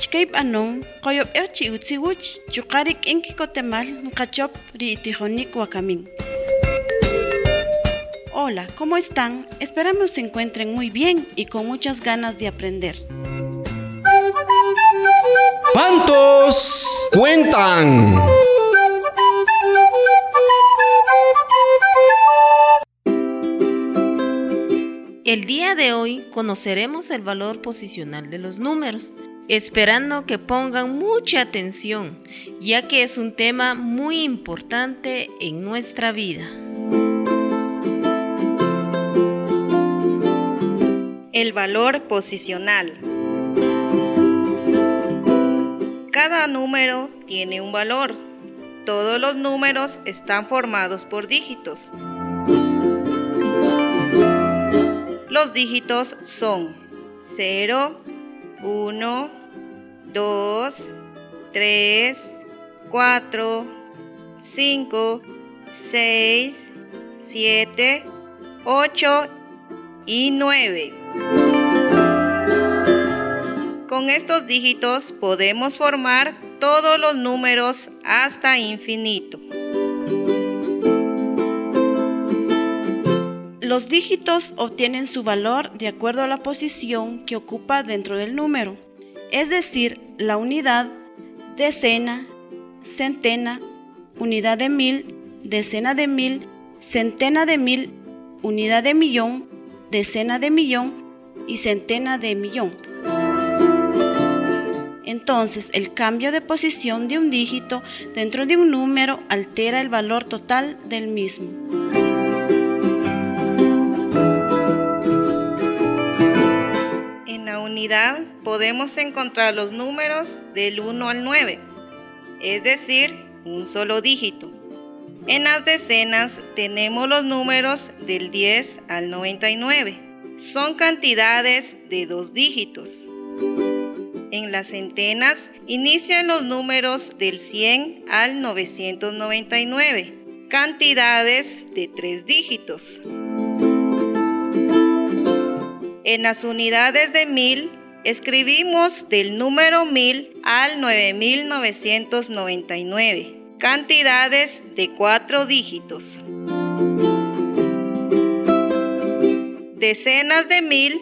Achkayp anon qoyob'ej chi utziwuch chuqarik inki kotemal nqachop ri'tijonik wakamin Hola, ¿cómo están? Esperamos se encuentren muy bien y con muchas ganas de aprender. ¿Cuántos cuentan? El día de hoy conoceremos el valor posicional de los números, esperando que pongan mucha atención, ya que es un tema muy importante en nuestra vida. El valor posicional. Cada número tiene un valor. Todos los números están formados por dígitos. Los dígitos son 0, 1, 2, 3, 4, 5, 6, 7, 8 y 9. Con estos dígitos podemos formar todos los números hasta infinito. Los dígitos obtienen su valor de acuerdo a la posición que ocupa dentro del número, es decir, la unidad, decena, centena, unidad de mil, decena de mil, centena de mil, unidad de millón, decena de millón y centena de millón. Entonces, el cambio de posición de un dígito dentro de un número altera el valor total del mismo. Unidad podemos encontrar los números del 1 al 9, es decir, un solo dígito. En las decenas tenemos los números del 10 al 99. Son cantidades de dos dígitos. En las centenas inician los números del 100 al 999, cantidades de tres dígitos. En las unidades de mil escribimos del número 1000 al 9999, cantidades de cuatro dígitos. Decenas de mil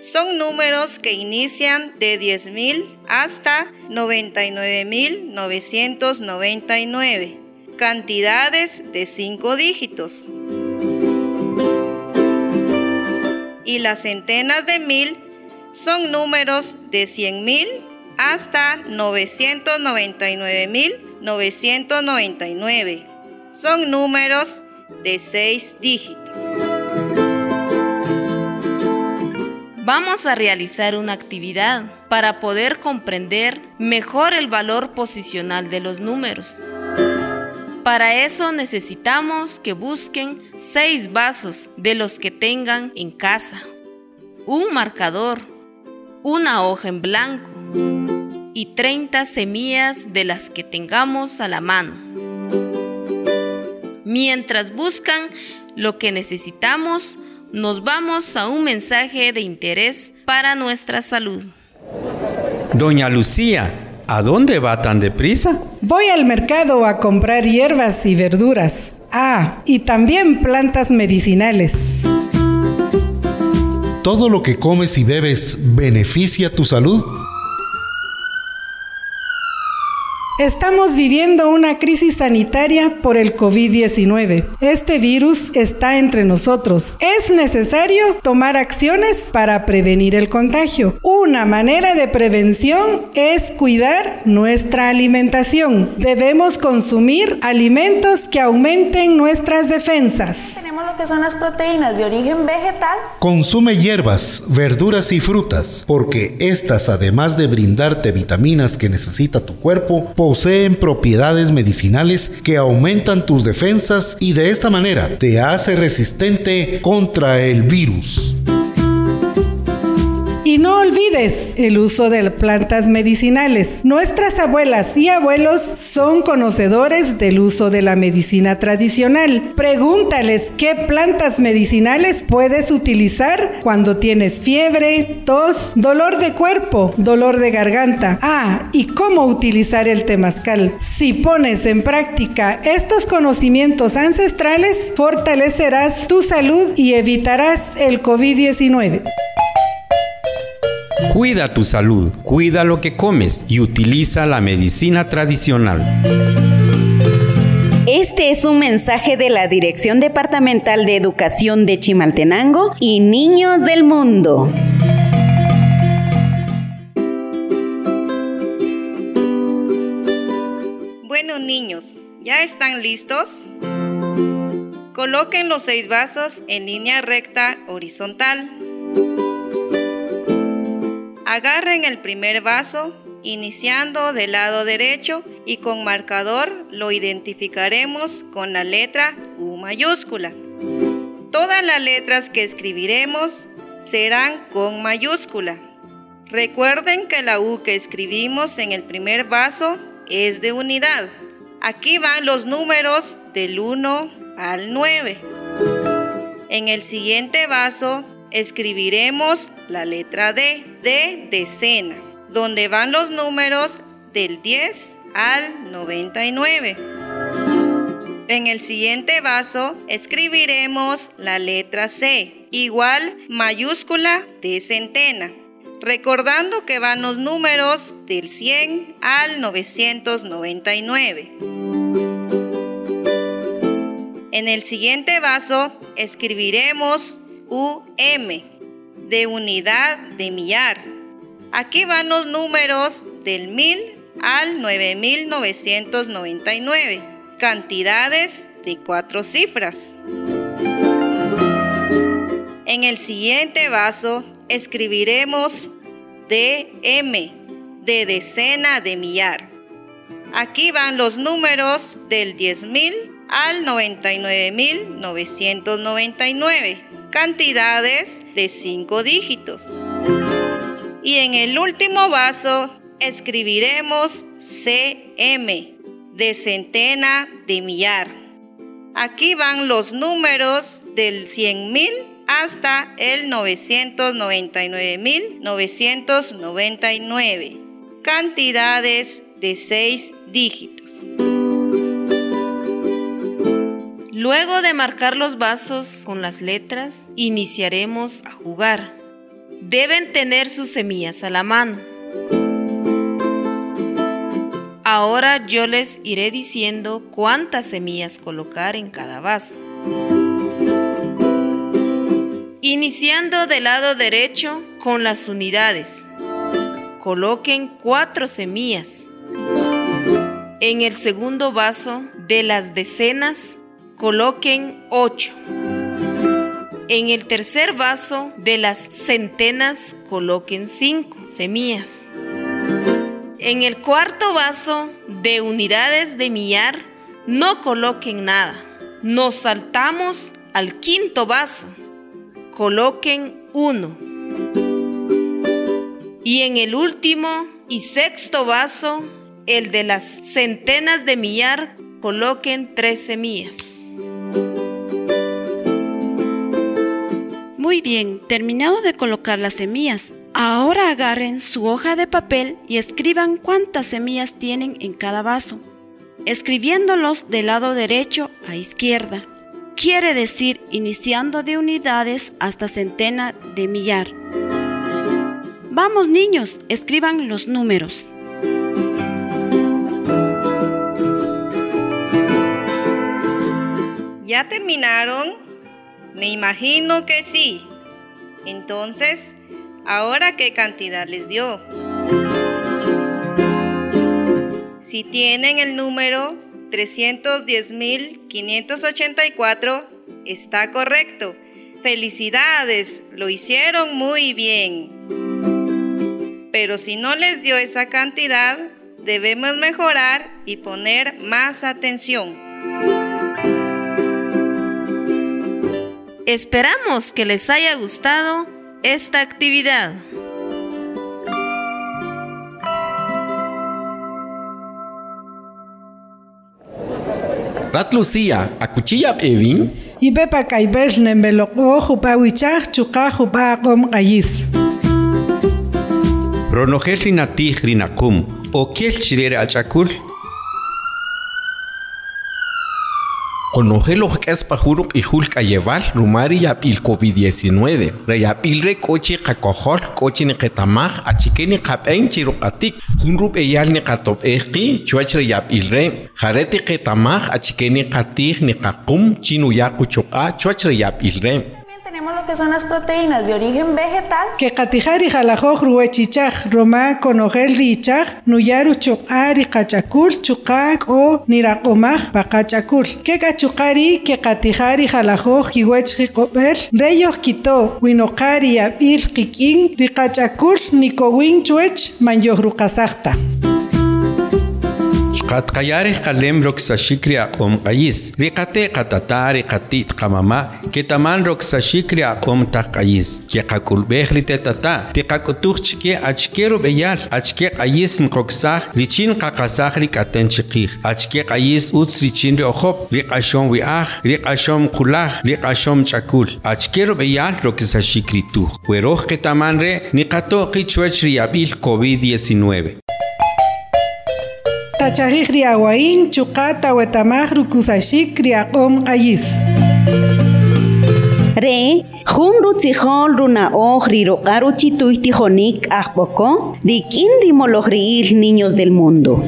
son números que inician de 10.000 hasta 99.999, cantidades de cinco dígitos. Y las centenas de mil son números de 100.000 hasta 999.999. Son números de seis dígitos. Vamos a realizar una actividad para poder comprender mejor el valor posicional de los números. Para eso necesitamos que busquen seis vasos de los que tengan en casa, un marcador, una hoja en blanco y 30 semillas de las que tengamos a la mano. Mientras buscan lo que necesitamos, nos vamos a un mensaje de interés para nuestra salud. Doña Lucía, ¿a dónde va tan deprisa? Voy al mercado a comprar hierbas y verduras. Ah, y también plantas medicinales. ¿Todo lo que comes y bebes beneficia tu salud? Estamos viviendo una crisis sanitaria por el COVID-19. Este virus está entre nosotros. Es necesario tomar acciones para prevenir el contagio. 1 Una manera de prevención es cuidar nuestra alimentación. Debemos consumir alimentos que aumenten nuestras defensas. Tenemos lo que son las proteínas de origen vegetal. Consume hierbas, verduras y frutas, porque estas, además de brindarte vitaminas que necesita tu cuerpo, poseen propiedades medicinales que aumentan tus defensas y de esta manera te hace resistente contra el virus. Y no olvides el uso de plantas medicinales. Nuestras abuelas y abuelos son conocedores del uso de la medicina tradicional. Pregúntales qué plantas medicinales puedes utilizar cuando tienes fiebre, tos, dolor de cuerpo, dolor de garganta. Ah, y cómo utilizar el temazcal. Si pones en práctica estos conocimientos ancestrales, fortalecerás tu salud y evitarás el COVID-19. Cuida tu salud, cuida lo que comes y utiliza la medicina tradicional. Este es un mensaje de la Dirección Departamental de Educación de Chimaltenango y Niños del Mundo. Bueno niños, ¿ya están listos? Coloquen los seis vasos en línea recta horizontal. Agarren el primer vaso, iniciando del lado derecho y con marcador lo identificaremos con la letra U mayúscula. Todas las letras que escribiremos serán con mayúscula. Recuerden que la U que escribimos en el primer vaso es de unidad. Aquí van los números del 1 al 9. En el siguiente vaso escribiremos la letra D de decena, donde van los números del 10 al 99. En el siguiente vaso escribiremos la letra C, igual mayúscula de centena, recordando que van los números del 100 al 999. En el siguiente vaso escribiremos UM de unidad de millar. Aquí van los números del 1000 al 9999, cantidades de cuatro cifras. En el siguiente vaso escribiremos DM de decena de millar. Aquí van los números del 10.000 al 99.999, cantidades de 5 dígitos. Y en el último vaso escribiremos CM de centena de millar. Aquí van los números del 100.000 hasta el 999.999, cantidades de 6 dígitos. Luego de marcar los vasos con las letras, iniciaremos a jugar. Deben tener sus semillas a la mano. Ahora yo les iré diciendo cuántas semillas colocar en cada vaso. Iniciando del lado derecho con las unidades. Coloquen cuatro semillas. En el segundo vaso de las decenas coloquen 8. En el tercer vaso de las centenas coloquen 5 semillas. En el cuarto vaso de unidades de millar no coloquen nada. Nos saltamos al quinto vaso. Coloquen 1. Y en el último y sexto vaso, el de las centenas de millar, coloquen 3 semillas. Muy bien, terminado de colocar las semillas, ahora agarren su hoja de papel y escriban cuántas semillas tienen en cada vaso, escribiéndolos del lado derecho a izquierda. Quiere decir iniciando de unidades hasta centena de millar. Vamos niños, escriban los números. ¿Ya terminaron? Me imagino que sí. Entonces, Ahora, ¿qué cantidad les dio? Si tienen el número 310.584, está correcto. Felicidades, lo hicieron muy bien. Pero si no les dio esa cantidad, debemos mejorar y poner más atención. Esperamos que les haya gustado esta actividad. Rat Lucía, a cuchilla Evin. Y bepa kaibesh nembeloko jupa chuka jupa kom ayis. Ronogel rinatij rinakum, o kiel chirere achakul. Conogelo es pajuro y hulk a llevar rumari ya pil COVID-19. Reyapil re coche kakojol, coche ni ketamaj, a chiqueni kapen chiro atik. Hunrup eyal ni katop equi, chuach reyapil re. Jareti ketamaj, a chiqueni katig ni kakum, chinu ya kuchuka, chuach reyapil re. Tenemos lo que son las proteínas de origen vegetal. Que katijari jalajoj ruechichaj, roma conogel richaj, nuyaru chukari kachakul, chukak o nirakomaj pakachakul. Que kachukari que katijari jalajoj kiwech rikobel, reyos quito, winokari abil kikin, rikachakul, nikowin chuech, manyoh rukasakta. Xqat qayarij qalem roksaxikri aq'om q'ayis. Riqate qatata riqati tqamama ketaman roksaxikri aq'om taq q'ayis. Keqak'ulb'ej ritetata tiqak'utuj chike achke rub'eyal achke q'ayis nqoksaj richin qaqasaj rik'aten chiqij. Achke q'ayis utz richin ri'ojop riq'axom wi'aj riq'axom qulaj riq'axom ch'akul. Achke rub'eyal roksaxikri tuj. Weroj ketaman re niqato'qi chwech riyab'il covid-19 Tachajij riawain chukata wetamaj rukusashik riaqom ayis. Re, jun rutzijol runaoj riroqaru chituy tijonik ajpoko, rikin rimoloj riil niños del mundo.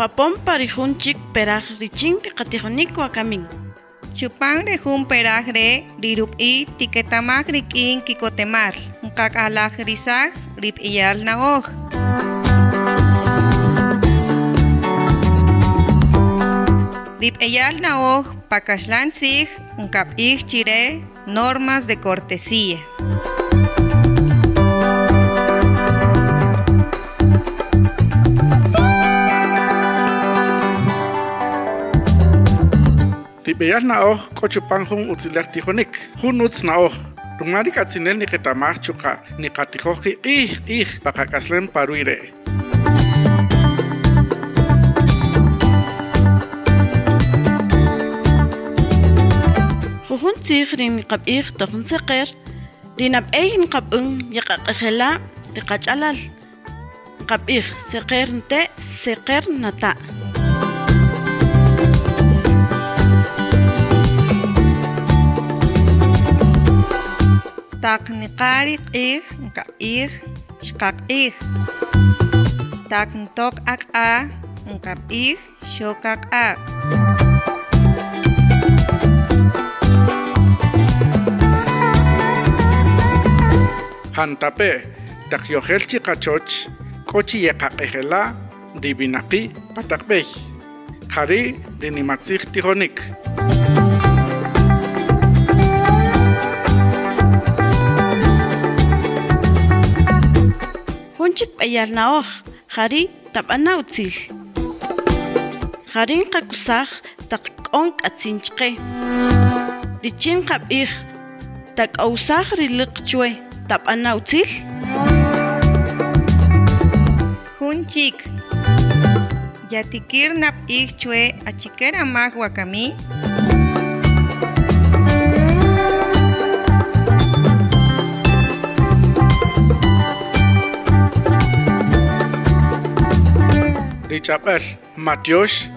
Xojuapón parijunchik peraj richin qatijonik wakamin. Chupan rejun peraj re rirup i tiketamaj rikin kikotemar. Nkak alaj risaj rip iyal naoj. Rip iyal naoj pakashlan sig nkap ij chire normas de cortesía. Die bejahrna auch Kochopanchung und Silaktichonik. Hun nutzen auch Rumari katsinel ni ketamah chuka ni katihoki ih ih pakakaslen paruire. Huhun tsikhrin qab ih tohun siqir. Rinab eihin qab un yaqaqakhila riqachalal. Qab ih siqir nte siqir nata. taq niqari q'ij nk'ab'ij xqaq'ij a, ntoq ak'a nk'ab'ij xok'ak'a qantape taq yojel chi qachoch k'o chi yeqaq'ejela riwinaqi pataqb'ej Kari, dinimatsik tihonik. Junchik b'ayal naoj, jari tab'ana utzil. Jarin qakusaj taq k'on k'atzin chqe. Richin qab'ij tak'awsaj riliq chwe tab'ana utzil. Jun chik. Yatikir nap ij chwe achiker amaj richap'al matyox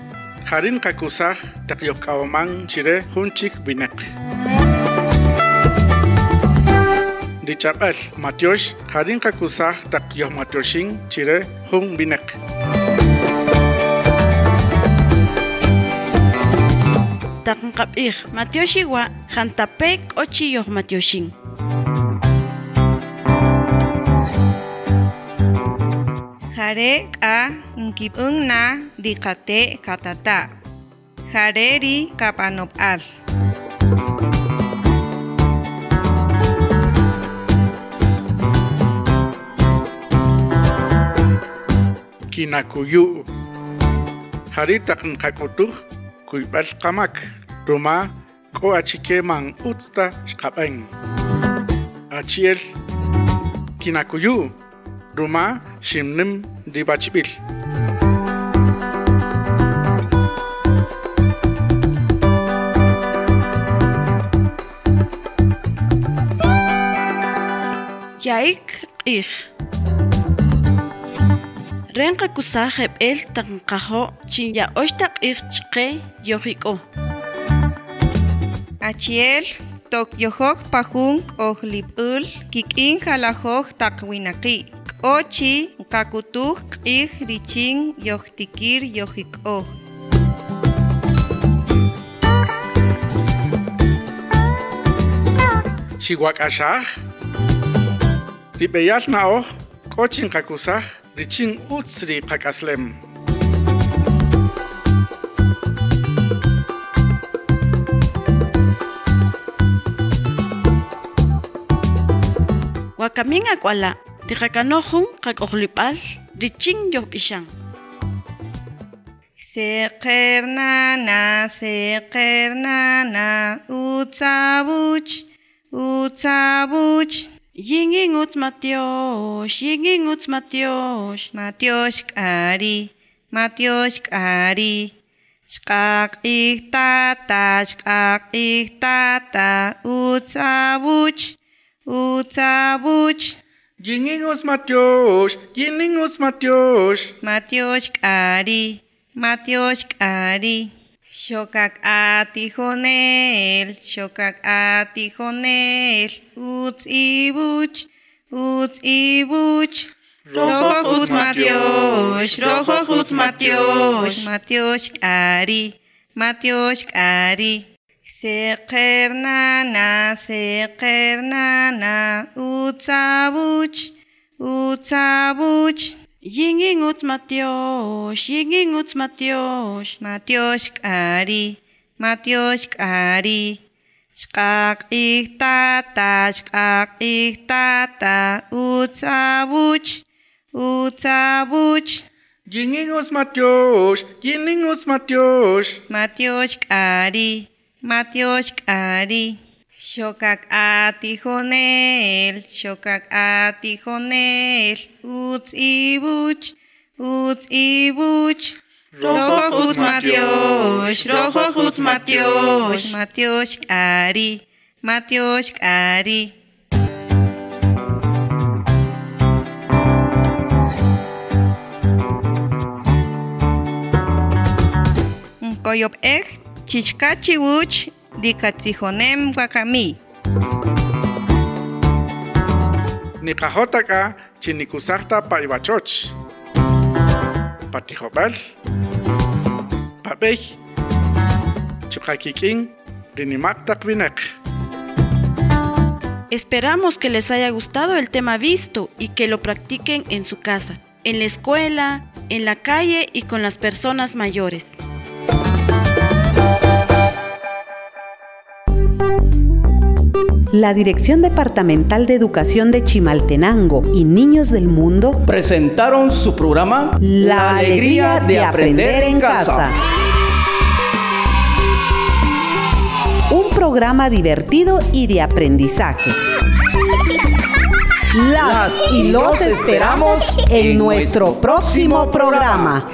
qarin Binek Richard yojk'awaman chire jun chik winaq Matiosing matyox qarin Binek taq yojmatyoxin chire jun winaq taqnqab'ij matyoxiwa jantapek k'ochi Matiosing. hare ka ngkipung na di kate katata. Hare di kapanop al. Kinakuyu. Haritak ngkakutuh kuibal kamak. Roma ko achikeman utsta shkapeng. Achiel. Kinakuyu. Kinakuyu. Ruma shimnim dibachibil. Yaik ich. Renka kusaheb el takn kaho chin ya oshtak ich chke yohiko. Achiel tok yohok pahung ohlipul kikin halahok takwinaki. Ochi kakutuh ih richin yohtikir yohiko. Shiwak ashah. Ribeyal naoh kochin kakusah richin utsri kakaslem. Wakaminga kwala. tikakanohong kakohlipal, riching yo seqernana seqernana na na, seker na na, utsabuch, utsabuch. Yinging uts matyosh, yinging uts matyosh. Kari, matyosh kari. Shkak ihtata, shkak ihtata. Γίνε γος ματιός, γίνε γος ματιός. Ματιός καρι, αρή, ματιός και αρή. Σοκάκ ατυχονέλ, σοκάκ ατυχονέλ. Ούτς ή βούτς, ούτς ή βούτς. Ρόχο, ούτς ματιός, ρόχο, ματιός. Ματιός και ματιός και. Zeqernana, zeqernana, utzabuts, utzabuts. Yingin utz matios, yingin utz matios. Matios kari, matios kari. Skak ik tata, skak ik tata, utzabuts, utzabuts. Yingin utz matios, yingin utz matios. Matios kari. Matioshk'ari xokak'atijonel xokak'atijonel utz ibuch utz ibuch rojo utz matiosh rojo utz matiosh matioshk'ari Un koyop ej chichkachi wuch, dikatzijonem wakami. Nikajotaka chinikusahta pa ibachoch. Patijobal. Papej. Chukakikin. Rinimaktak vinek. Esperamos que les haya gustado el tema visto y que lo practiquen en su casa, en la escuela, en la calle y con las personas mayores. La Dirección Departamental de Educación de Chimaltenango y Niños del Mundo presentaron su programa La alegría de aprender en casa. Un programa divertido y de aprendizaje. Las y los esperamos en nuestro próximo programa.